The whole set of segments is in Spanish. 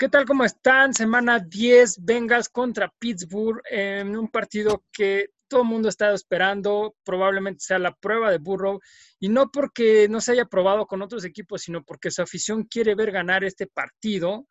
¿Qué tal? ¿Cómo están? Semana 10, Bengals contra Pittsburgh, en un partido que todo el mundo ha estado esperando, probablemente sea la prueba de Burrow, y no porque no se haya probado con otros equipos, sino porque su afición quiere ver ganar este partido.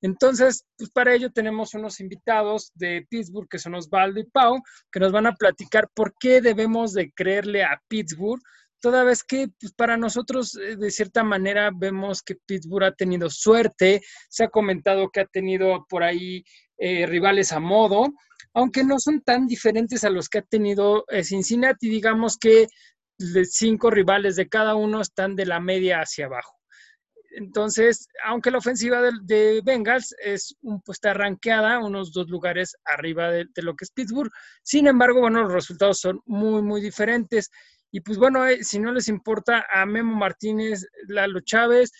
Entonces, pues para ello tenemos unos invitados de Pittsburgh, que son Osvaldo y Pau, que nos van a platicar por qué debemos de creerle a Pittsburgh, toda vez que pues, para nosotros eh, de cierta manera vemos que Pittsburgh ha tenido suerte, se ha comentado que ha tenido por ahí eh, rivales a modo, aunque no son tan diferentes a los que ha tenido eh, Cincinnati, digamos que de cinco rivales de cada uno están de la media hacia abajo. Entonces, aunque la ofensiva de, Bengals es un, pues, está rankeada unos dos lugares arriba de, de, lo que es Pittsburgh, sin embargo, bueno, los resultados son muy, muy diferentes. Y pues bueno, eh, si no les importa a Memo Martínez, Lalo Chávez,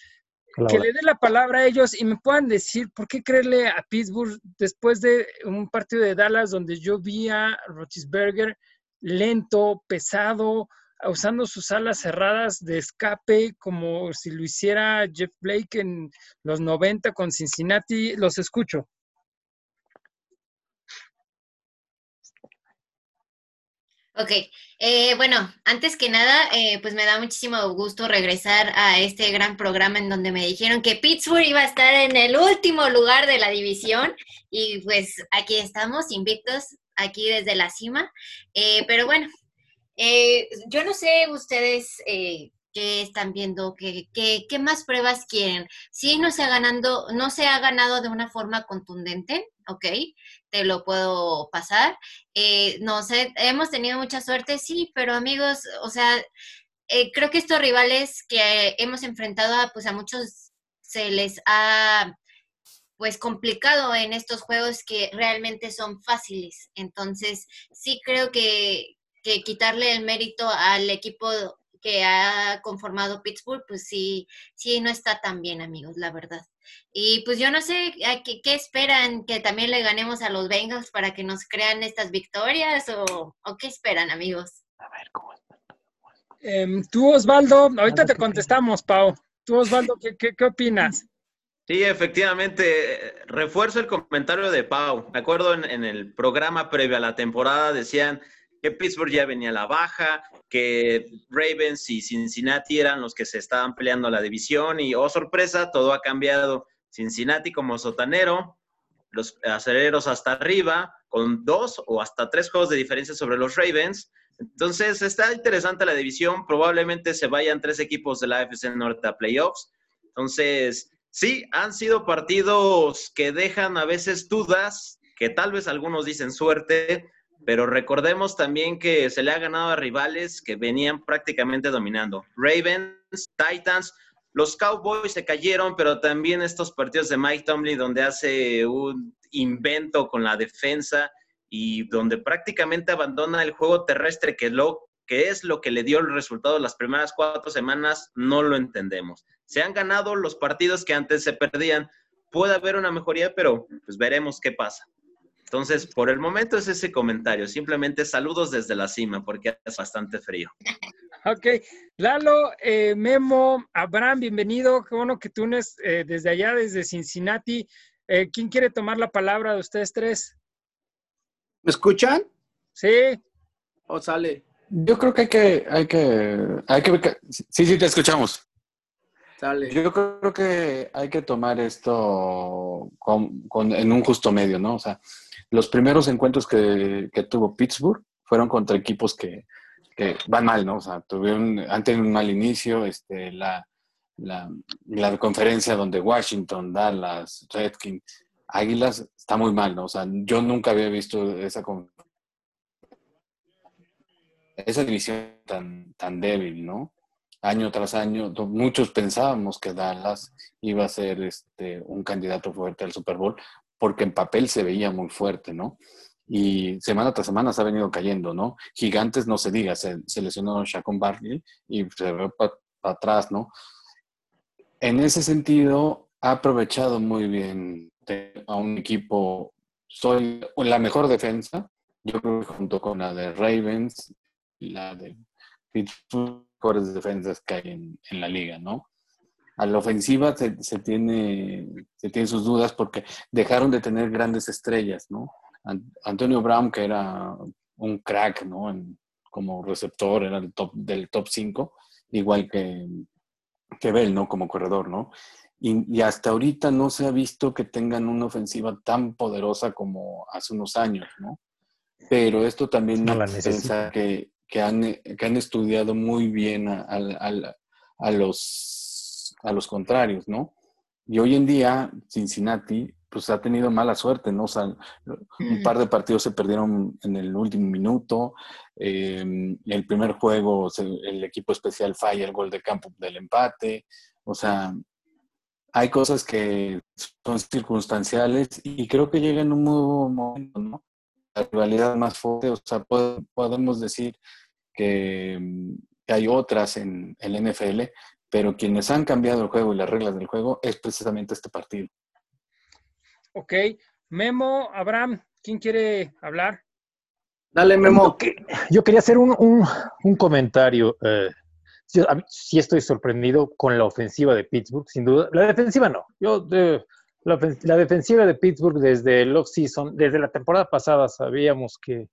que le dé la palabra a ellos y me puedan decir por qué creerle a Pittsburgh después de un partido de Dallas donde yo vi a Roethlisberger lento, pesado, usando sus alas cerradas de escape como si lo hiciera Jeff Blake en los 90 con Cincinnati. Los escucho. Ok, eh, bueno, antes que nada, eh, pues me da muchísimo gusto regresar a este gran programa en donde me dijeron que Pittsburgh iba a estar en el último lugar de la división y pues aquí estamos invictos, aquí desde la cima. Eh, pero bueno, yo no sé ustedes qué están viendo, qué, qué, qué más pruebas quieren. Sí, no se, ha ganando, no se ha ganado de una forma contundente, ¿ok? Te lo puedo pasar. Eh, no sé, hemos tenido mucha suerte, sí, pero amigos, o sea, eh, creo que estos rivales que hemos enfrentado, a, pues a muchos se les ha pues complicado en estos juegos que realmente son fáciles. Entonces, sí creo que, que quitarle el mérito al equipo que ha conformado Pittsburgh, pues sí, sí, no está tan bien, amigos, la verdad. Y pues yo no sé ¿qué, qué esperan, que también le ganemos a los Bengals para que nos crean estas victorias o, qué esperan, amigos. A ver, ¿cómo están? Em, tú, Osvaldo, ahorita te contestamos, Pau. Tú, Osvaldo, ¿qué, qué, opinas? Sí, efectivamente, refuerzo el comentario de Pau. Me acuerdo en, en, el programa previo a la temporada decían que Pittsburgh ya venía a la baja, que Ravens y Cincinnati eran los que se estaban peleando la división y, oh sorpresa, todo ha cambiado. Cincinnati como sotanero, los aceleros hasta arriba, con dos o hasta tres juegos de diferencia sobre los Ravens. Entonces, está interesante la división. Probablemente se vayan tres equipos de la AFC Norte a playoffs. Entonces, sí, han sido partidos que dejan a veces dudas, que tal vez algunos dicen suerte, pero recordemos también que se le ha ganado a rivales que venían prácticamente dominando. Ravens, Titans, los Cowboys se cayeron, pero también estos partidos de Mike Tomlin donde hace un invento con la defensa y donde prácticamente abandona el juego terrestre que, lo, que es lo que le dio el resultado las primeras cuatro semanas, no lo entendemos. Se han ganado los partidos que antes se perdían. Puede haber una mejoría, pero pues veremos qué pasa. Entonces, por el momento es ese comentario. Simplemente saludos desde la cima porque es bastante frío. Ok. Lalo, eh, Memo, Abraham, bienvenido. Qué bueno que tú unes eh, desde allá, desde Cincinnati. Eh, ¿Quién quiere tomar la palabra de ustedes tres? ¿Me escuchan? Sí. ¿O sale? Yo creo que hay que, hay que, hay que, sí, sí, te escuchamos. Sale. Yo creo que hay que tomar esto en un justo medio, ¿no? O sea, los primeros encuentros que, tuvo Pittsburgh fueron contra equipos que, van mal, ¿no? O sea, tuvieron, han tenido un mal inicio, este, la, la, conferencia donde Washington, Dallas, Redskins, Águilas, está muy mal, ¿no? O sea, yo nunca había visto esa, esa división tan, tan débil, ¿no? Año tras año, muchos pensábamos que Dallas iba a ser este, un candidato fuerte al Super Bowl, porque en papel se veía muy fuerte, ¿no? Y semana tras semana se ha venido cayendo, ¿no? Gigantes, no se diga, se, lesionó Shacon Barkley y se ve para atrás, ¿no? En ese sentido, ha aprovechado muy bien a un equipo, soy la mejor defensa, yo creo que junto con la de Ravens, la de mejores defensas que hay en la liga, ¿no? A la ofensiva se, se tiene, se tiene sus dudas porque dejaron de tener grandes estrellas, ¿no? An- Antonio Brown, que era un crack, ¿no? En- como receptor, era el top, del top 5, igual que, que Bell, ¿no? Como corredor, ¿no? Y, y hasta ahorita no se ha visto que tengan una ofensiva tan poderosa como hace unos años, ¿no? Pero esto también No pensar que, que, han, que han estudiado muy bien a, al- a los, a los contrarios, ¿no? Y hoy en día Cincinnati pues ha tenido mala suerte, ¿no? O sea, un par de partidos se perdieron en el último minuto. eh, el primer juego el equipo especial falla el gol de campo del empate. O sea, hay cosas que son circunstanciales y creo que llega en un nuevo momento, ¿no? La rivalidad más fuerte, o sea, po- podemos decir que, que hay otras en el NFL, pero quienes han cambiado el juego y las reglas del juego es precisamente este partido. Ok. Memo, Abraham, ¿quién quiere hablar? Dale, Memo. Yo, que- yo quería hacer un, un- un comentario. eh, yo, mí sí estoy sorprendido con la ofensiva de Pittsburgh, sin duda. La defensiva no. Yo, de- la, la defensiva de Pittsburgh desde el off-season, desde la temporada pasada, sabíamos que,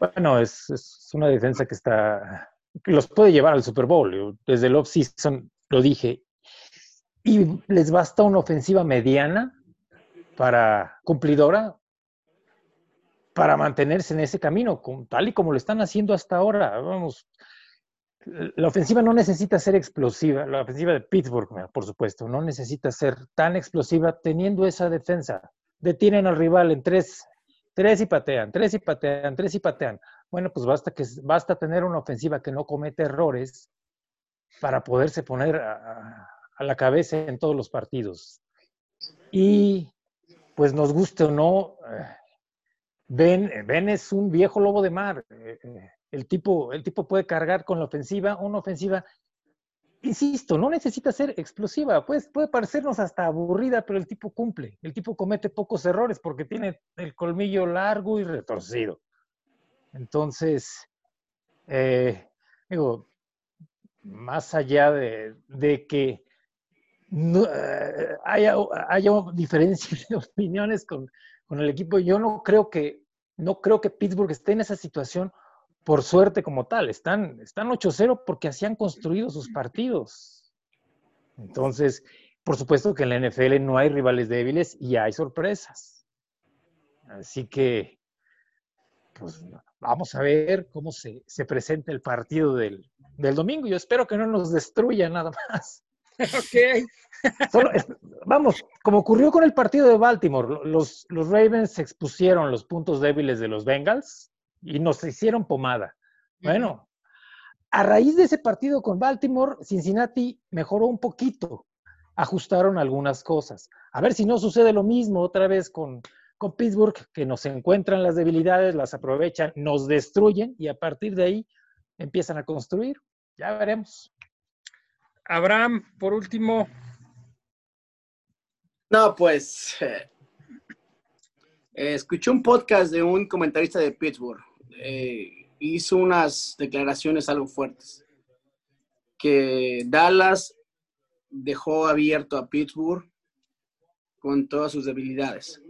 bueno, es, es una defensa que está, los puede llevar al Super Bowl. Desde el off-season lo dije. Y les basta una ofensiva mediana para cumplidora para mantenerse en ese camino, con- tal y como lo están haciendo hasta ahora. Vamos, la ofensiva no necesita ser explosiva, la ofensiva de Pittsburgh, por supuesto, no necesita ser tan explosiva teniendo esa defensa. Detienen al rival en tres, tres y patean, tres y patean, tres y patean. Bueno, pues basta, que, basta tener una ofensiva que no comete errores para poderse poner a, a- la cabeza en todos los partidos. Y pues nos guste o no, eh, Ben, Ben es un viejo lobo de mar. Eh, eh, El tipo, el tipo puede cargar con la ofensiva, una ofensiva, insisto, no necesita ser explosiva, pues, puede parecernos hasta aburrida, pero el tipo cumple. El tipo comete pocos errores porque tiene el colmillo largo y retorcido. Entonces, eh, digo, más allá de, de que eh, haya, haya diferencias de opiniones con, con el equipo, yo no creo que no creo que Pittsburgh esté en esa situación por suerte como tal. Están, están 8-0 porque así han construido sus partidos. Entonces, por supuesto que en la NFL no hay rivales débiles y hay sorpresas. Así que, pues vamos a ver cómo se, se presenta el partido del, del domingo. Yo espero que no nos destruya nada más. Ok. Solo vamos, como ocurrió con el partido de Baltimore, los, los Ravens expusieron los puntos débiles de los Bengals y nos hicieron pomada. Bueno, a raíz de ese partido con Baltimore, Cincinnati mejoró un poquito, ajustaron algunas cosas. A ver si no sucede lo mismo otra vez con, con Pittsburgh, que nos encuentran las debilidades, las aprovechan, nos destruyen y a partir de ahí empiezan a construir. Ya veremos. Abraham, por último, No, pues eh, escuché un podcast de un comentarista de Pittsburgh. Eh, hizo unas declaraciones algo fuertes. Que Dallas dejó abierto a Pittsburgh con todas sus debilidades.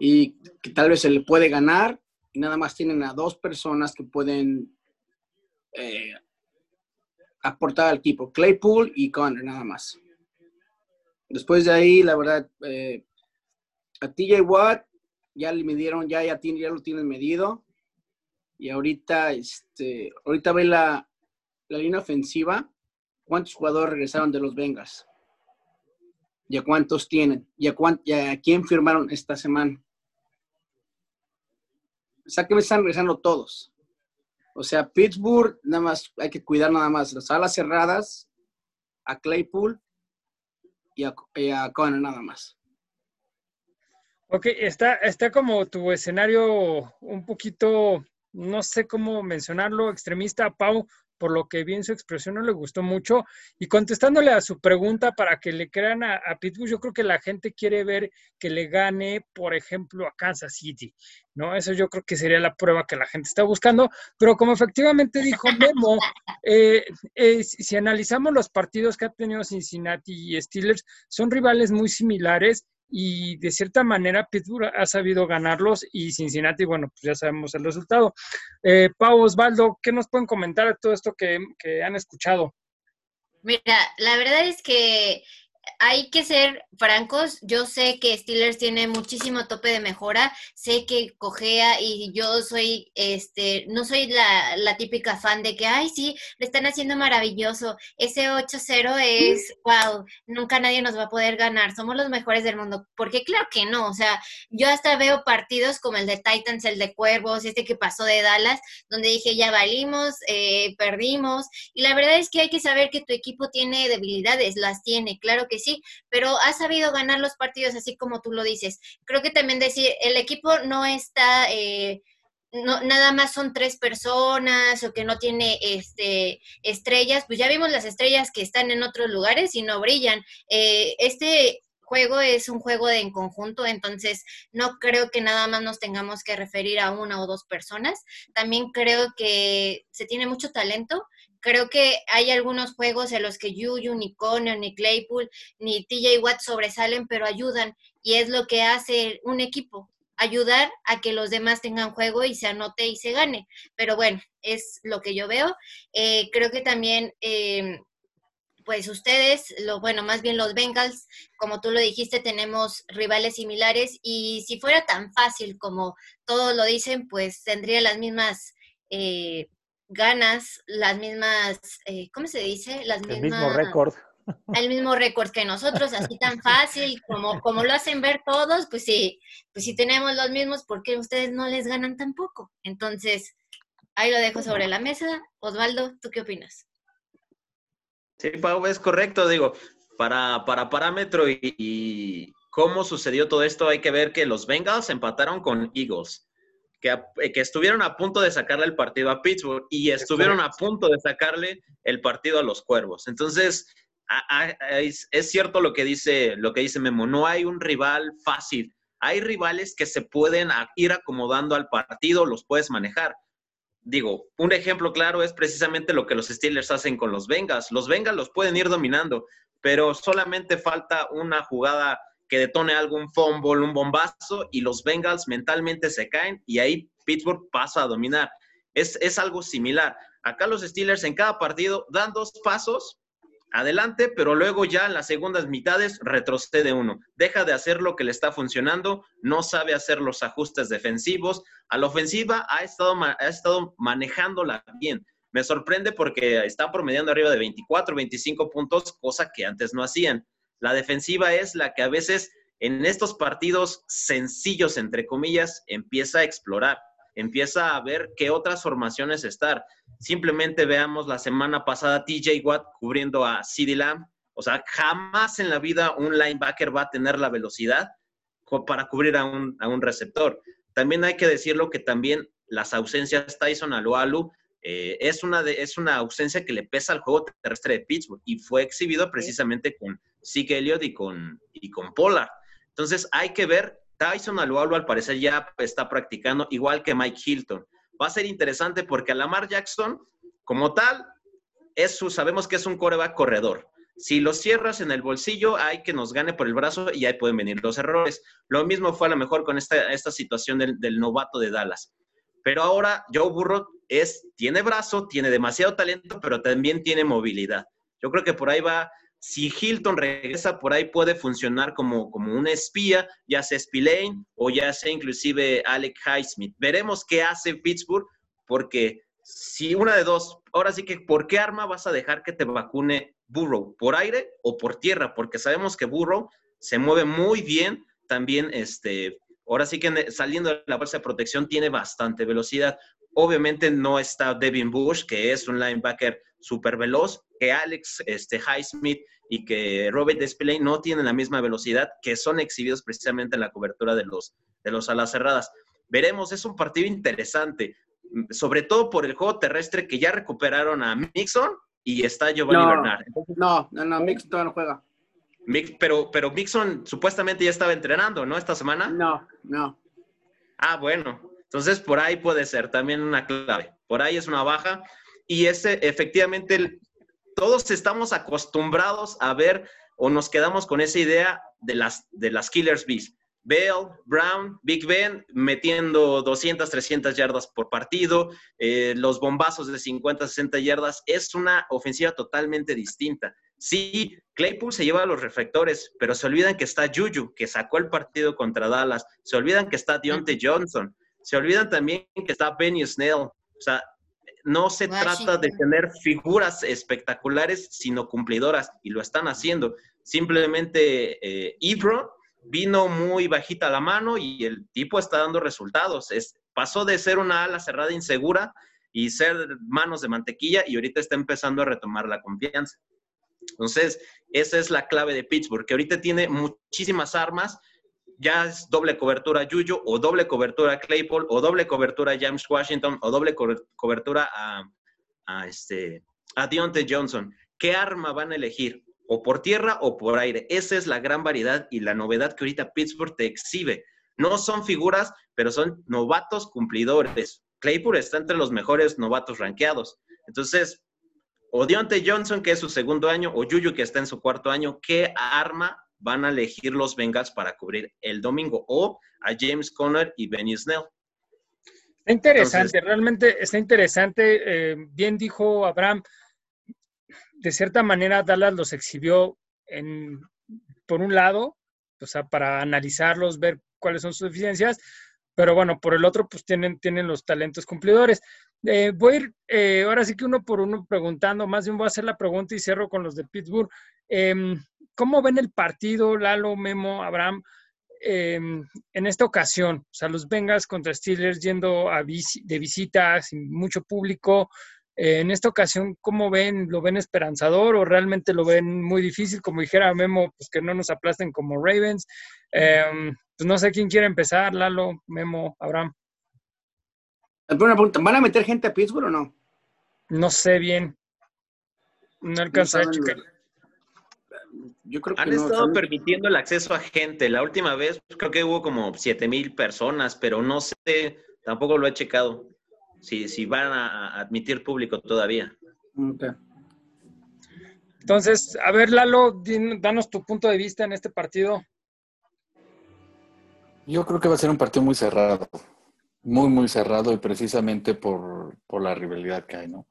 Y que tal vez se le puede ganar y nada más tienen a dos personas que pueden eh, aportar al equipo, Claypool y Conner nada más. Después de ahí, la verdad, eh, a TJ Watt ya le midieron, ya, ya, ya lo tienen medido. Y ahorita, este, ahorita ve la, la línea ofensiva. ¿Cuántos jugadores regresaron de los Bengals? ¿Y a cuántos tienen? ¿Y a, cuán- y a quién firmaron esta semana? O sea, que me están regresando todos. O sea, Pittsburgh, nada más, hay que cuidar nada más las alas cerradas, a Claypool y a, y nada más. ok, está, está como tu escenario un poquito, no sé cómo mencionarlo, extremista, Pau, por lo que vi en su expresión no le gustó mucho. Y contestándole a su pregunta para que le crean a, a Pittsburgh, yo creo que la gente quiere ver que le gane, por ejemplo, a Kansas City, ¿no? Eso yo creo que sería la prueba que la gente está buscando. Pero como efectivamente dijo Memo, eh, eh, si si analizamos los partidos que ha tenido Cincinnati y Steelers, son rivales muy similares y de cierta manera Pittsburgh ha sabido ganarlos y Cincinnati, bueno, pues ya sabemos el resultado. Eh, Pau Osvaldo, ¿qué nos pueden comentar de todo esto que, que han escuchado? Mira, la verdad es que hay que ser francos. Yo sé que Steelers tiene muchísimo tope de mejora. Sé que cojea y yo soy, este, no soy la, la típica fan de que, ay, sí, lo están haciendo maravilloso. Ese 8-0 es, wow, nunca nadie nos va a poder ganar. Somos los mejores del mundo. Porque claro que no. O sea, yo hasta veo partidos como el de Titans, el de Cuervos, este que pasó de Dallas, donde dije, ya valimos, eh, perdimos. Y la verdad es que hay que saber que tu equipo tiene debilidades, las tiene, claro que sí, pero ha sabido ganar los partidos así como tú lo dices. Creo que también decir, el equipo no está... Eh, no, nada más son tres personas o que no tiene este estrellas, pues ya vimos las estrellas que están en otros lugares y no brillan. Eh, este juego es un juego de en conjunto, entonces no creo que nada más nos tengamos que referir a una o dos personas. También creo que se tiene mucho talento. Creo que hay algunos juegos en los que Yuyu, ni Conner, ni Claypool, ni TJ Watt sobresalen, pero ayudan. Y es lo que hace un equipo, ayudar a que los demás tengan juego y se anote y se gane. Pero bueno, es lo que yo veo. Eh, creo que también, eh, pues ustedes, lo bueno, más bien los Bengals, como tú lo dijiste, tenemos rivales similares y si fuera tan fácil como todos lo dicen, pues tendría las mismas... Eh, ganas, las mismas, eh, ¿cómo se dice? Las El mismo récord. el mismo récord que nosotros, así tan fácil como, como lo hacen ver todos, pues sí, pues si tenemos los mismos, ¿por qué ustedes no les ganan tampoco? Entonces, ahí lo dejo sobre la mesa. Osvaldo, ¿tú qué opinas? Sí, Pau, es correcto, digo, para, para parámetro y, y cómo sucedió todo esto, hay que ver que los Bengals empataron con Eagles, que, a- que estuvieron a punto de sacarle el partido a Pittsburgh y estuvieron a punto de sacarle el partido a los Cuervos. Entonces, a- a- es, es cierto lo que dice lo que dice Memo, no hay un rival fácil. Hay rivales que se pueden ir acomodando al partido, los puedes manejar. Digo, un ejemplo claro es precisamente lo que los Steelers hacen con los Bengals. Los Bengals los pueden ir dominando, pero solamente falta una jugada que detone algún fumble, un bombazo, y los Bengals mentalmente se caen y ahí Pittsburgh pasa a dominar. Es, es algo similar. Acá los Steelers en cada partido dan dos pasos adelante, pero luego ya en las segundas mitades retrocede uno. Deja de hacer lo que le está funcionando, no sabe hacer los ajustes defensivos. A la ofensiva ha estado, ha estado manejándola bien. Me sorprende porque está promediando arriba de 24, 25 puntos, cosa que antes no hacían. La defensiva es la que a veces en estos partidos sencillos, entre comillas, empieza a explorar, empieza a ver qué otras formaciones estar. Simplemente veamos la semana pasada TJ Watt cubriendo a CeeDee Lamb. O sea, jamás en la vida un linebacker va a tener la velocidad para cubrir a un, a un receptor. También hay que decirlo que también las ausencias Tyson Alualu eh, es, una de, es una ausencia que le pesa al juego terrestre de Pittsburgh y fue exhibido precisamente con Zeke Elliott y con, y con Pollard. Entonces hay que ver, Tyson Alualu al parecer ya está practicando igual que Mike Hilton. Va a ser interesante porque a Lamar Jackson, como tal, es su, sabemos que es un coreback corredor. Si lo cierras en el bolsillo, hay que nos gane por el brazo y ahí pueden venir los errores. Lo mismo fue a lo mejor con esta, esta situación del, del novato de Dallas. Pero ahora Joe Burrow es, tiene brazo, tiene demasiado talento, pero también tiene movilidad. Yo creo que por ahí va, si Hilton regresa, por ahí puede funcionar como, como un espía, ya sea Spillane o ya sea inclusive Alec Highsmith. Veremos qué hace Pittsburgh, porque si una de dos, ahora sí que, ¿por qué arma vas a dejar que te vacune Burrow? ¿Por aire o por tierra? Porque sabemos que Burrow se mueve muy bien, también este, ahora sí que saliendo de la bolsa de protección tiene bastante velocidad. Obviamente no está Devin Bush, que es un linebacker súper veloz, que Alex este, Highsmith y que Robert Despeley no tienen la misma velocidad, que son exhibidos precisamente en la cobertura de los, de los alas cerradas. Veremos, es un partido interesante. sobre todo por el juego terrestre que ya recuperaron a Mixon y está Giovanni Bernard. No, no, no, Mixon todavía no juega. pero, pero Mixon supuestamente ya estaba entrenando, ¿no? Esta semana. No, no. Ah, bueno. Entonces, por ahí puede ser también una clave. Por ahí es una baja. Y ese, efectivamente, todos estamos acostumbrados a ver o nos quedamos con esa idea de las, de las Killers Bees. Bell, Brown, Big Ben metiendo 200, 300 yardas por partido, eh, los bombazos de 50, 60 yardas. Es una ofensiva totalmente distinta. Sí, Claypool se lleva a los reflectores, pero se olvidan que está Juju, que sacó el partido contra Dallas. Se olvidan que está Deontay Johnson. Se olvidan también que está Benny Snell. O sea, no se trata de tener figuras espectaculares, sino cumplidoras, y lo están haciendo. Simplemente eh, Ebro vino muy bajita la mano y el tipo está dando resultados. Es, pasó de ser una ala cerrada insegura y ser manos de mantequilla y ahorita está empezando a retomar la confianza. Entonces, esa es la clave de Pittsburgh, que ahorita tiene muchísimas armas, ya es doble cobertura Yuyu, o doble cobertura Claypool, o doble cobertura James Washington, o doble cobertura a, a, este, a Deontay Johnson. ¿Qué arma van a elegir? o por tierra o por aire. Esa es la gran variedad y la novedad que ahorita Pittsburgh te exhibe. No son figuras, pero son novatos cumplidores. Claypool está entre los mejores novatos rankeados. Entonces, o Deontay Johnson, que es su segundo año, o Juju, que está en su cuarto año, ¿qué arma van a elegir los Bengals para cubrir el domingo? O a James Conner y Benny Snell. Está interesante, realmente está interesante. Eh, bien dijo Abraham, de cierta manera Dallas los exhibió en, por un lado, o sea, para analizarlos, ver cuáles son sus deficiencias, pero bueno, por el otro, pues tienen, tienen los talentos cumplidores. Eh, voy a ir eh, ahora sí que uno por uno preguntando, más bien voy a hacer la pregunta y cierro con los de Pittsburgh. Em, ¿Cómo ven el partido, Lalo, Memo, Abraham, em, en esta ocasión? O sea, los Bengals contra Steelers yendo de visita sin mucho público, eh, en esta ocasión, ¿cómo ven? ¿Lo ven esperanzador o realmente lo ven muy difícil? Como dijera Memo, pues que no nos aplasten como Ravens. Em, pues no sé quién quiere empezar, Lalo, Memo, Abraham. Una pregunta, ¿van a meter gente a Pittsburgh o no? No sé bien. No alcanza a checar. Yo creo que Han estado permitiendo el acceso a gente. La última vez creo que hubo como 7 mil personas, pero no sé, tampoco lo he checado si, si van a admitir público todavía. Entonces, a ver, Lalo, danos tu punto de vista en este partido. Yo creo que va a ser un partido muy cerrado, muy, muy cerrado y precisamente por, la rivalidad que hay, ¿no?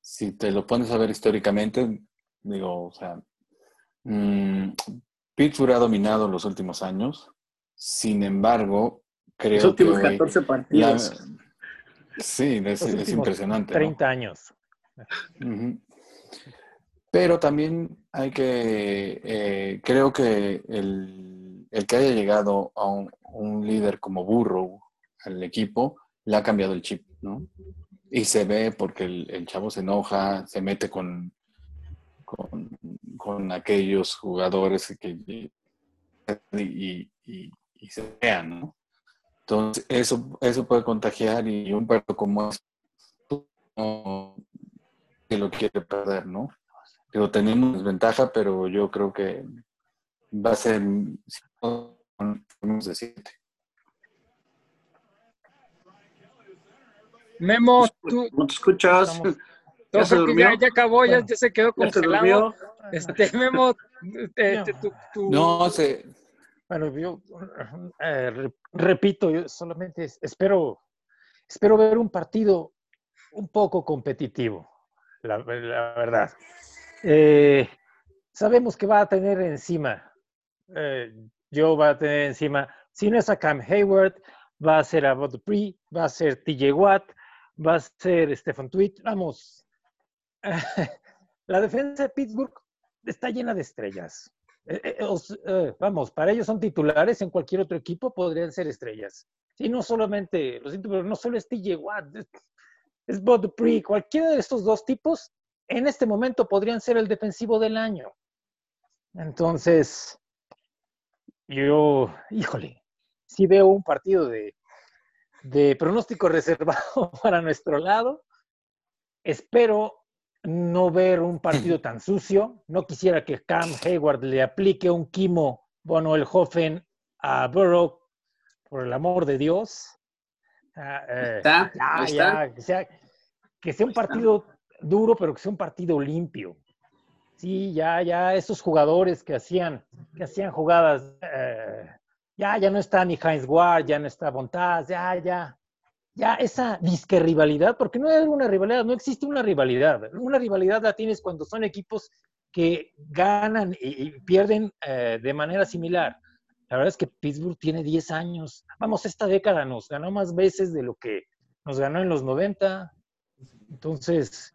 Si te lo pones a ver históricamente, digo, o sea, mmm, Pittsburgh ha dominado los últimos años, sin embargo, creo los últimos 14 partidos. Sí, es, impresionante. 30 años. Pero también hay que, eh, creo que el, que haya llegado a un, líder como Burrow al equipo, le ha cambiado el chip, ¿no? Y se ve porque el, chavo se enoja, se mete con, con, aquellos jugadores que, y, y se vean, ¿no? Entonces, eso, eso puede contagiar y un perro como es que lo quiere perder, ¿no? Pero tenemos desventaja, pero yo creo que va a ser de siete. Memo, tú. ¿No te escuchas? ¿Ya, se durmió? Ya, acabó, ya, se quedó congelado. Este, Memo, te, no, se, bueno, yo eh, repito, yo solamente espero, espero ver un partido un poco competitivo, la, verdad. Eh, sabemos que va a tener encima, eh, yo va a tener encima, si no es a Cam Hayward, va a ser a Bud Dupree, va a ser TJ Watt, va a ser Stephen Tweet, vamos. la defensa de Pittsburgh está llena de estrellas. Eh, eh, eh, vamos, para ellos son titulares, en cualquier otro equipo podrían ser estrellas. Y no solamente, lo siento, pero no solo es TJ Watt, es, Bud Dupree, cualquiera de estos dos tipos en este momento podrían ser el defensivo del año. Entonces, yo, híjole, si veo un partido de, de pronóstico reservado para nuestro lado. Espero no ver un partido tan sucio. No quisiera que Cam Hayward le aplique un quimo bueno, el Hoffen a Burrow, por el amor de Dios. Ah, eh, está, ya, que, sea, que sea un partido duro, pero que sea un partido limpio. Sí, ya, ya esos jugadores que hacían, que hacían jugadas, eh, ya, ya no está ni Heinz Ward, ya no está Bontaz, ya, ya, ya esa disque rivalidad, porque no hay una rivalidad, no existe una rivalidad. Una rivalidad la tienes cuando son equipos que ganan y, pierden eh, de manera similar. La verdad es que Pittsburgh tiene 10 años. Vamos, esta década nos ganó más veces de lo que nos ganó en los 90. Entonces,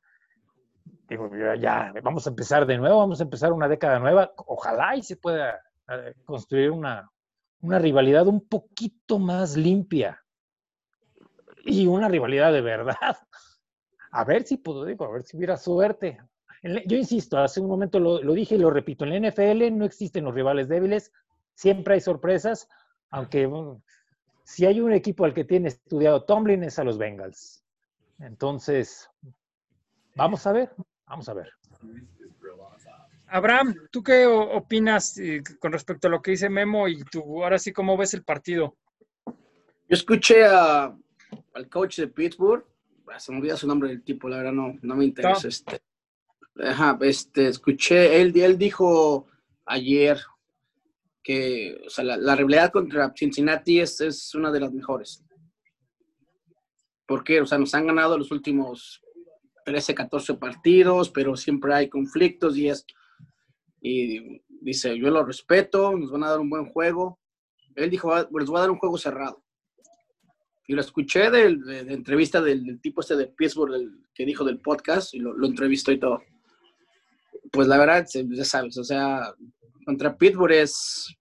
digo, ya, vamos a empezar de nuevo, vamos a empezar una década nueva. Ojalá y se pueda eh, construir una, una rivalidad un poquito más limpia y una rivalidad de verdad. A ver si puedo, digo, a ver si hubiera suerte. Yo insisto, hace un momento lo, dije y lo repito, en la NFL no existen los rivales débiles, siempre hay sorpresas, aunque si hay un equipo al que tiene estudiado Tomlin es a los Bengals. Entonces, vamos a ver, vamos a ver. Abraham, ¿tú qué opinas eh, con respecto a lo que dice Memo y tú ahora sí cómo ves el partido? Yo escuché al coach de Pittsburgh, se me olvida su nombre del tipo, la verdad no, no me interesa. Este, ajá, este, escuché, él, él dijo ayer que o sea, la, la, rivalidad contra Cincinnati es, es una de las mejores. Porque, o sea, nos han ganado los últimos 13, 14 partidos, pero siempre hay conflictos y es y dice, yo lo respeto, nos van a dar un buen juego. Él dijo, ah, les voy a dar un juego cerrado. Y lo escuché de, de, entrevista del, tipo este de Pittsburgh que dijo del podcast y lo, entrevistó y todo. Pues la verdad, ya sabes, o sea, contra Pittsburgh es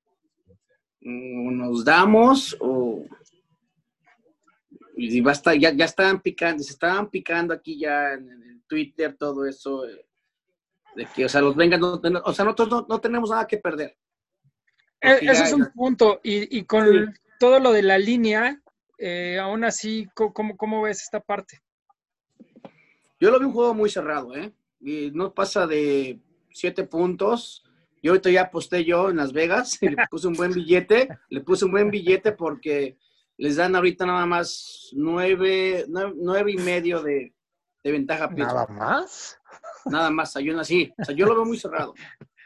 nos damos o ya, estaban picando, se estaban picando aquí ya en, Twitter todo eso. Eh, de que, o sea, los vengan, o sea, nosotros no, tenemos nada que perder. E, ese es un punto. Y, con todo lo de la línea, eh, aún así, ¿cómo, ¿cómo, ves esta parte? Yo lo vi un juego muy cerrado, ¿eh? Y no pasa de siete puntos. Yo ahorita ya aposté yo en Las Vegas y le puse un buen billete. le puse un buen billete porque les dan ahorita nada más nueve, nueve, y medio de, de ventaja. ¿Nada más? Nada más, hay una así. O sea, yo lo veo muy cerrado.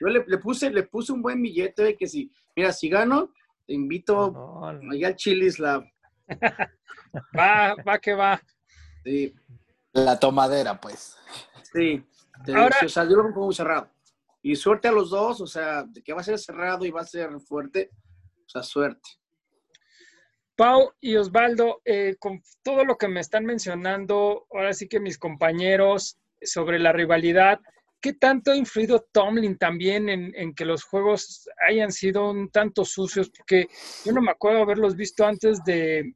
Yo le, puse, le puse un buen billete de que si, mira, si gano, te invito allá al Chilis la. va, va que va. Sí. La tomadera, pues. Sí. Ahora, o sea, yo lo veo muy cerrado. Y suerte a los dos, o sea, de que va a ser cerrado y va a ser fuerte, o sea, suerte. Pau y Osvaldo, eh, con todo lo que me están mencionando, ahora sí que mis compañeros, sobre la rivalidad. ¿Qué tanto ha influido Tomlin también en, que los juegos hayan sido un tanto sucios? Porque yo no me acuerdo haberlos visto antes de,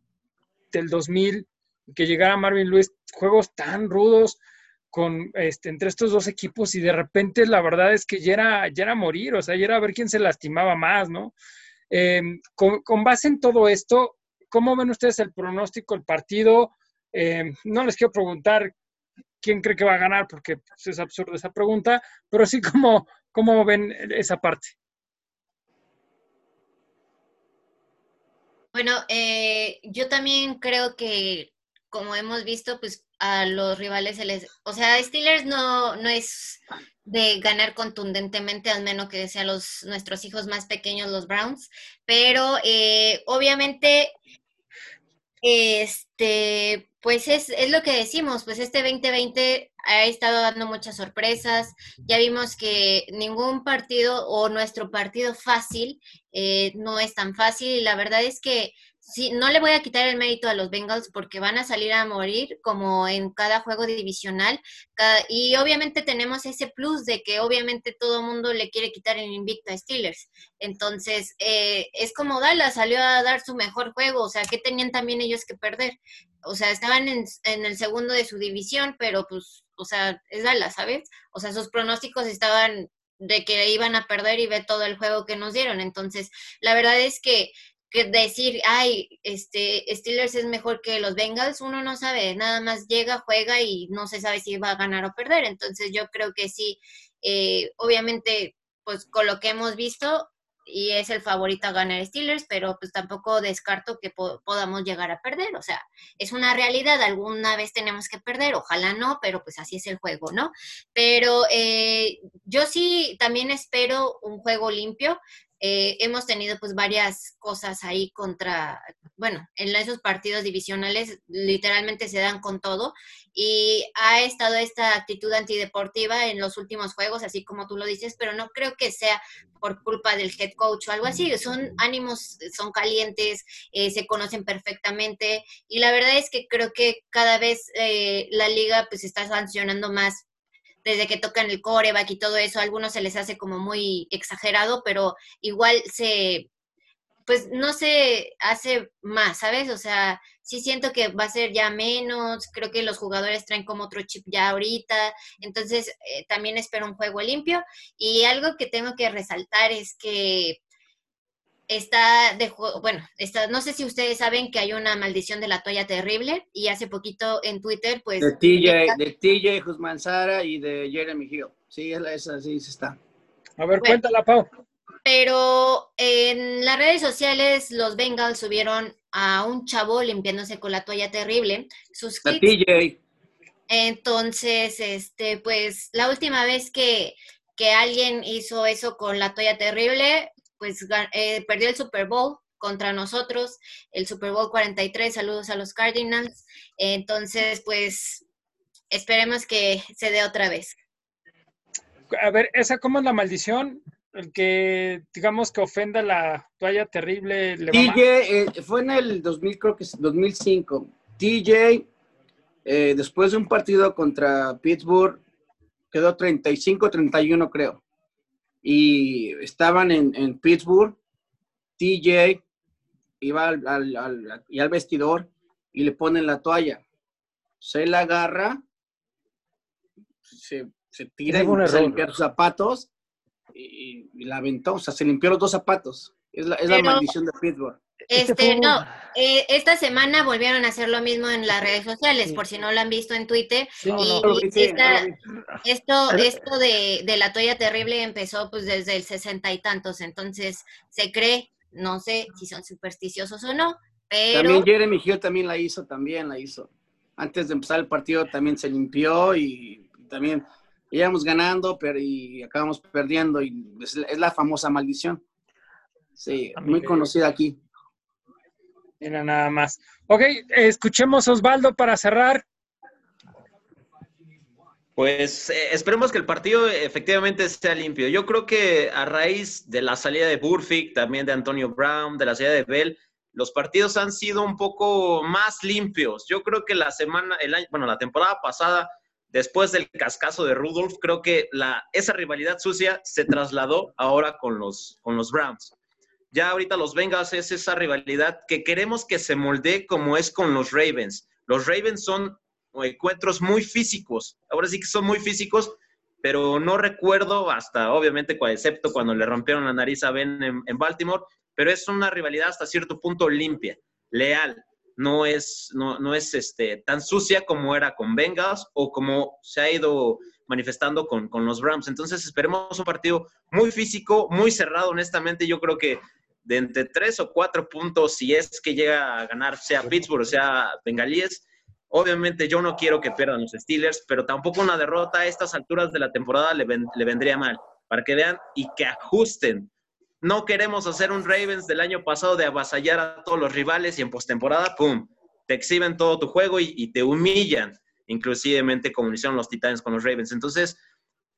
del 2000, que llegara Marvin Lewis, juegos tan rudos con, este, entre estos dos equipos y de repente la verdad es que ya era, ya morir, o sea, ya era ver quién se lastimaba más, ¿no? Em, con, base en todo esto, ¿cómo ven ustedes el pronóstico, el partido? Em, no les quiero preguntar quién cree que va a ganar, porque pues, es absurda esa pregunta, pero sí como, cómo ven esa parte. Bueno, eh, yo también creo que, como hemos visto, pues a los rivales se les, o sea, Steelers no, no es de ganar contundentemente, al menos que sean los nuestros hijos más pequeños, los Browns, pero eh, obviamente, este, pues es, es, lo que decimos, pues este 2020 ha estado dando muchas sorpresas. Ya vimos que ningún partido o nuestro partido fácil eh, no es tan fácil y la verdad es que sí, no le voy a quitar el mérito a los Bengals porque van a salir a morir como en cada juego divisional. y obviamente tenemos ese plus de que obviamente todo el mundo le quiere quitar el invicto a Steelers. Entonces, eh, es como Dallas salió a dar su mejor juego. O sea, ¿qué tenían también ellos que perder? O sea, estaban en, en el segundo de su división, pero pues, o sea, es Dallas, ¿sabes? O sea, sus pronósticos estaban de que iban a perder y ve todo el juego que nos dieron. Entonces, la verdad es que que decir, ay, este, Steelers es mejor que los Bengals, uno no sabe, nada más llega, juega y no se sabe si va a ganar o perder. Entonces yo creo que sí, eh, obviamente, pues con lo que hemos visto, y es el favorito a ganar Steelers, pero pues tampoco descarto que podamos llegar a perder, o sea, es una realidad, alguna vez tenemos que perder, ojalá no, pero pues así es el juego, ¿no? Pero eh, yo sí también espero un juego limpio, eh, hemos tenido pues varias cosas ahí contra, bueno, en esos partidos divisionales literalmente se dan con todo y ha estado esta actitud antideportiva en los últimos juegos, así como tú lo dices, pero no creo que sea por culpa del head coach o algo así, son ánimos, son calientes, eh, se conocen perfectamente y la verdad es que creo que cada vez eh, la liga pues está sancionando más desde que tocan el coreback y todo eso, a algunos se les hace como muy exagerado, pero igual se, pues no se hace más, ¿sabes? O sea, sí siento que va a ser ya menos, creo que los jugadores traen como otro chip ya ahorita, entonces eh, también espero un juego limpio. Y algo que tengo que resaltar es que está de bueno, está, no sé si ustedes saben que hay una maldición de la toalla terrible y hace poquito en Twitter, pues... De TJ, de TJ Guzmán Sara y de Jeremy Hill. Sí, esa sí se está. A ver, cuéntala, Pau. Pero en las redes sociales los Bengals subieron a un chavo limpiándose con la toalla terrible. Sus TJ. Entonces, este, pues la última vez que, que alguien hizo eso con la toalla terrible pues eh, perdió el Super Bowl contra nosotros, el Super Bowl 43, saludos a los Cardinals. Entonces, pues esperemos que se dé otra vez. A ver, ¿esa cómo es la maldición? El que, digamos, que ofenda la toalla terrible. Le TJ, eh, fue en el 2000, creo que es 2005. TJ, eh, después de un partido contra Pittsburgh, quedó 35-31, creo y estaban en, Pittsburgh, TJ iba al, al, y al vestidor y le ponen la toalla. Se la agarra, se, tira y se limpia sus zapatos y, la aventó, o sea, se limpió los dos zapatos. Es la, es la maldición de Pittsburgh. Este, este no, eh, esta semana volvieron a hacer lo mismo en las redes sociales, por si no lo han visto en Twitter. y, esto, esto de, de, la toalla terrible empezó pues desde el sesenta y tantos, entonces se cree, no sé si son supersticiosos o no, pero... También Jeremy Hill también la hizo, también la hizo. Antes de empezar el partido también se limpió y también íbamos ganando pero y acabamos perdiendo y es, es la famosa maldición. Sí, muy conocida aquí. Mira nada más. Ok, escuchemos Osvaldo para cerrar. Pues eh, esperemos que el partido efectivamente sea limpio. Yo creo que a raíz de la salida de Burfict, también de Antonio Brown, de la salida de Bell, los partidos han sido un poco más limpios. Yo creo que la semana, el año, bueno, la temporada pasada, después del cascazo de Rudolph, creo que la, esa rivalidad sucia se trasladó ahora con los, con los Browns ya ahorita los Bengals es esa rivalidad que queremos que se moldee como es con los Ravens. Los Ravens son encuentros muy físicos, ahora sí que son muy físicos, pero no recuerdo hasta, obviamente, excepto cuando le rompieron la nariz a Ben en, Baltimore, pero es una rivalidad hasta cierto punto limpia, leal, no es, no, no es este, tan sucia como era con Bengals o como se ha ido manifestando con, con los Rams. Entonces esperemos un partido muy físico, muy cerrado, honestamente. Yo creo que de entre tres o cuatro puntos si es que llega a ganar sea Pittsburgh o sea Bengalíes. Obviamente yo no quiero que pierdan los Steelers, pero tampoco una derrota a estas alturas de la temporada le, le vendría mal, para que vean y que ajusten. No queremos hacer un Ravens del año pasado de avasallar a todos los rivales y en postemporada, ¡pum!, te exhiben todo tu juego y, y te humillan, inclusivemente como hicieron los Titans con los Ravens. Entonces,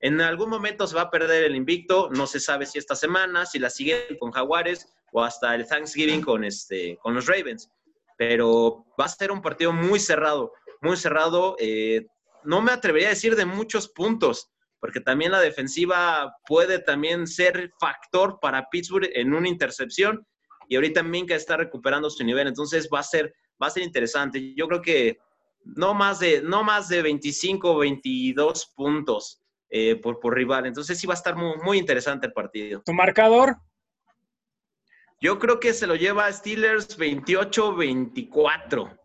en algún momento se va a perder el invicto, no se sabe si esta semana, si la siguen con Jaguares, o hasta el Thanksgiving con, este, con los Ravens. Pero va a ser un partido muy cerrado, muy cerrado. Eh, no me atrevería a decir de muchos puntos, porque también la defensiva puede también ser factor para Pittsburgh en una intercepción y ahorita Minka está recuperando su nivel, entonces va a ser, va a ser interesante. Yo creo que no más de, no más de 25 o 22 puntos eh, por, por rival, entonces sí va a estar muy, muy interesante el partido. ¿Tu marcador? Yo creo que se lo lleva Steelers 28-24.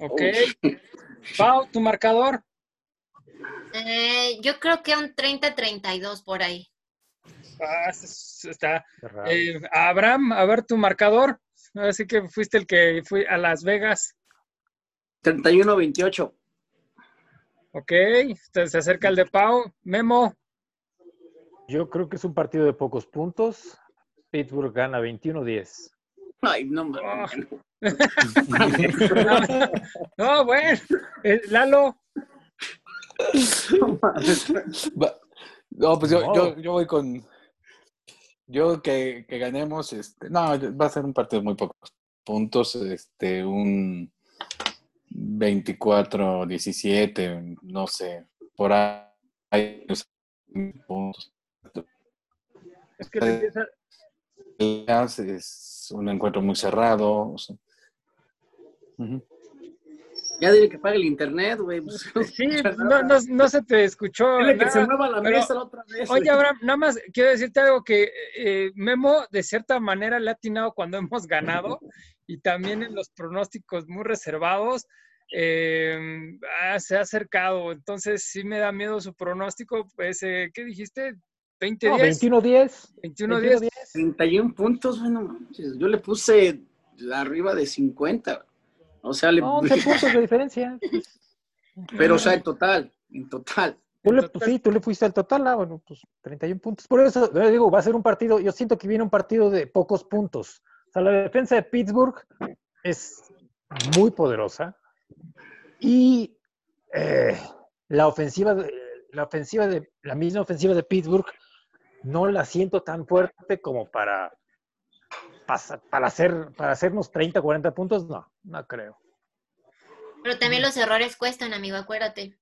Ok. Pau, tu marcador. Eh, yo creo que un 30-32 por ahí. Ah, está. Eh, Abraham, a ver tu marcador. Así que fuiste el que fui a Las Vegas. 31-28. Ok, se acerca el de Pau. Memo. Yo creo que es un partido de pocos puntos. Pittsburgh gana 21-10. Ay, no, oh. no, bueno. Eh, Lalo. No, pues yo, yo, yo voy con. Yo que, que, ganemos, este, no, va a ser un partido de muy pocos puntos, este, un 24-17, no sé, por ahí puntos. Es que empieza... es un encuentro muy cerrado. O sea. uh -huh. Ya dile que pague el internet, güey. Pues, sí, no, no, no, se te escuchó. Dile que se mueva la pero, mesa la otra vez. Oye, Abraham, nada más quiero decirte algo que eh, Memo, de cierta manera, le ha atinado cuando hemos ganado y también en los pronósticos muy reservados. Eh, ah, se ha acercado, entonces sí me da miedo su pronóstico. Pues, eh, ¿qué dijiste? 20 no, 10. 21-10. 21-10. 31 puntos, bueno, yo le puse arriba de 50. O sea, le... No, 11 puntos de diferencia. Pero, o sea, en total, en total. Tú le, pues, sí, tú le fuiste al total, ah, bueno, pues 31 puntos. Por eso, yo digo, va a ser un partido, yo siento que viene un partido de pocos puntos. O sea, la defensa de Pittsburgh es muy poderosa y eh, la ofensiva, la ofensiva de, la misma ofensiva de Pittsburgh no la siento tan fuerte como para para, hacer, para hacernos 30, 40 puntos, no, no creo. Pero también los errores cuestan, amigo, acuérdate.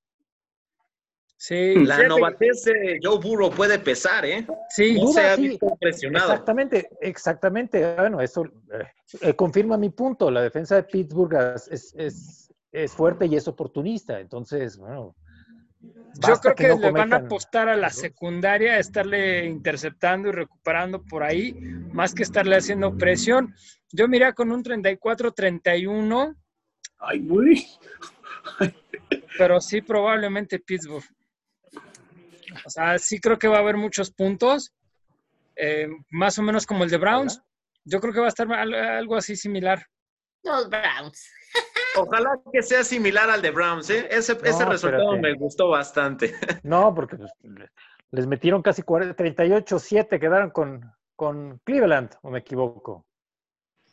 Sí, la novatez de Joe Burrow puede pesar, ¿eh? Sí, no duda, se ha sí. visto presionado. Exactamente, exactamente. Bueno, eso eh, eh, confirma mi punto. La defensa de Pittsburgh es, es, es, fuerte y es oportunista. Entonces, bueno. Yo creo que, que no le van a apostar a la secundaria, a estarle interceptando y recuperando por ahí, más que estarle haciendo presión. Yo miré con un 34-31. Ay, güey. Pero sí, probablemente Pittsburgh. O sea, sí creo que va a haber muchos puntos, eh, más o menos como el de Browns. Yo creo que va a estar algo así similar. Los Browns. Ojalá que sea similar al de Browns, ¿eh? Ese, no, ese resultado espérate. me gustó bastante. No, porque pues, les metieron casi 38-7, quedaron con, con Cleveland, o me equivoco.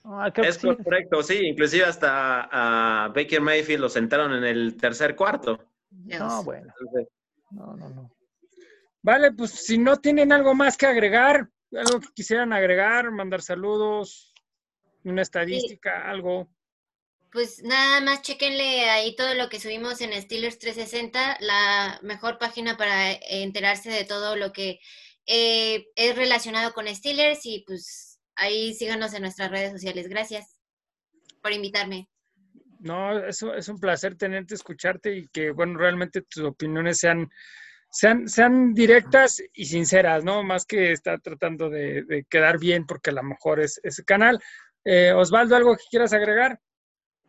Ah, es correcto, sí, inclusive hasta a Baker Mayfield lo sentaron en el tercer cuarto. No, bueno. No, no, no. Vale, pues si no tienen algo más que agregar, algo que quisieran agregar, mandar saludos, una estadística, sí. algo. Pues nada más chequenle ahí todo lo que subimos en Steelers 360, la mejor página para enterarse de todo lo que eh, es relacionado con Steelers y pues ahí síganos en nuestras redes sociales. Gracias por invitarme. No, eso es un placer tenerte, escucharte y que, bueno, realmente tus opiniones sean, sean, sean directas y sinceras, ¿no? Más que estar tratando de, quedar bien porque a lo mejor es ese canal. Eh, Osvaldo, ¿algo que quieras agregar?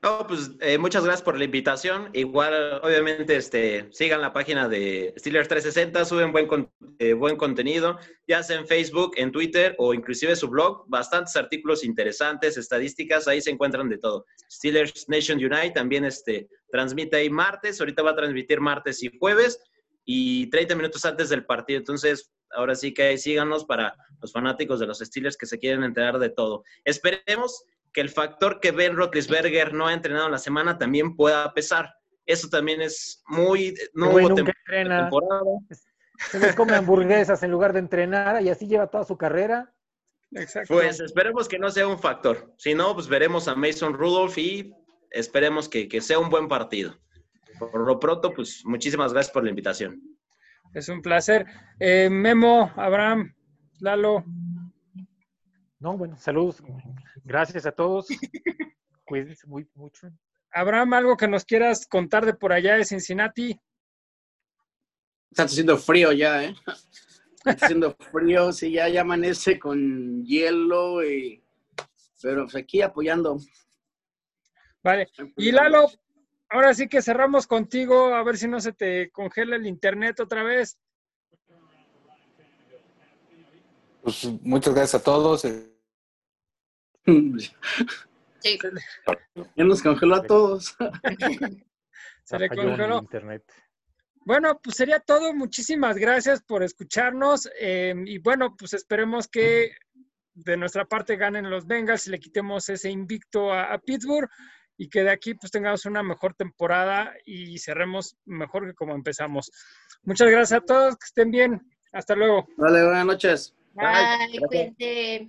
No, pues eh, muchas gracias por la invitación. Igual, obviamente, este, sigan la página de Steelers 360, suben buen, con, eh, buen contenido, ya sea en Facebook, en Twitter o inclusive su blog, bastantes artículos interesantes, estadísticas, ahí se encuentran de todo. Steelers Nation Unite también este, transmite ahí martes, ahorita va a transmitir martes y jueves y 30 minutos antes del partido. Entonces, ahora sí que síganos para los fanáticos de los Steelers que se quieren enterar de todo. Esperemos que el factor que Ben Roethlisberger no ha entrenado en la semana también pueda pesar. Eso también es muy... No hubo tem temporada. Se les come hamburguesas en lugar de entrenar y así lleva toda su carrera. Exacto. Pues esperemos que no sea un factor. Si no, pues veremos a Mason Rudolph y esperemos que, que sea un buen partido. Por lo pronto, pues muchísimas gracias por la invitación. Es un placer. Eh, Memo, Abraham, Lalo. No, bueno, saludos. Gracias a todos. Cuídense muy, mucho. Abraham, algo que nos quieras contar de por allá de Cincinnati. Está haciendo frío ya, ¿eh? Está haciendo frío, sí, ya, ya amanece con hielo y Pero pues, aquí apoyando. Vale. Y Lalo, ahora sí que cerramos contigo, a ver si no se te congela el internet otra vez. Pues muchas gracias a todos. Sí. Ya nos congeló a todos. Se le congeló. internet. Bueno, pues sería todo. Muchísimas gracias por escucharnos. eh, y bueno, pues esperemos que de nuestra parte ganen los Bengals y le quitemos ese invicto a, a Pittsburgh y que de aquí pues tengamos una mejor temporada y cerremos mejor que como empezamos. Muchas gracias a todos, que estén bien. Hasta luego. Vale, buenas noches. Bye, cuídense.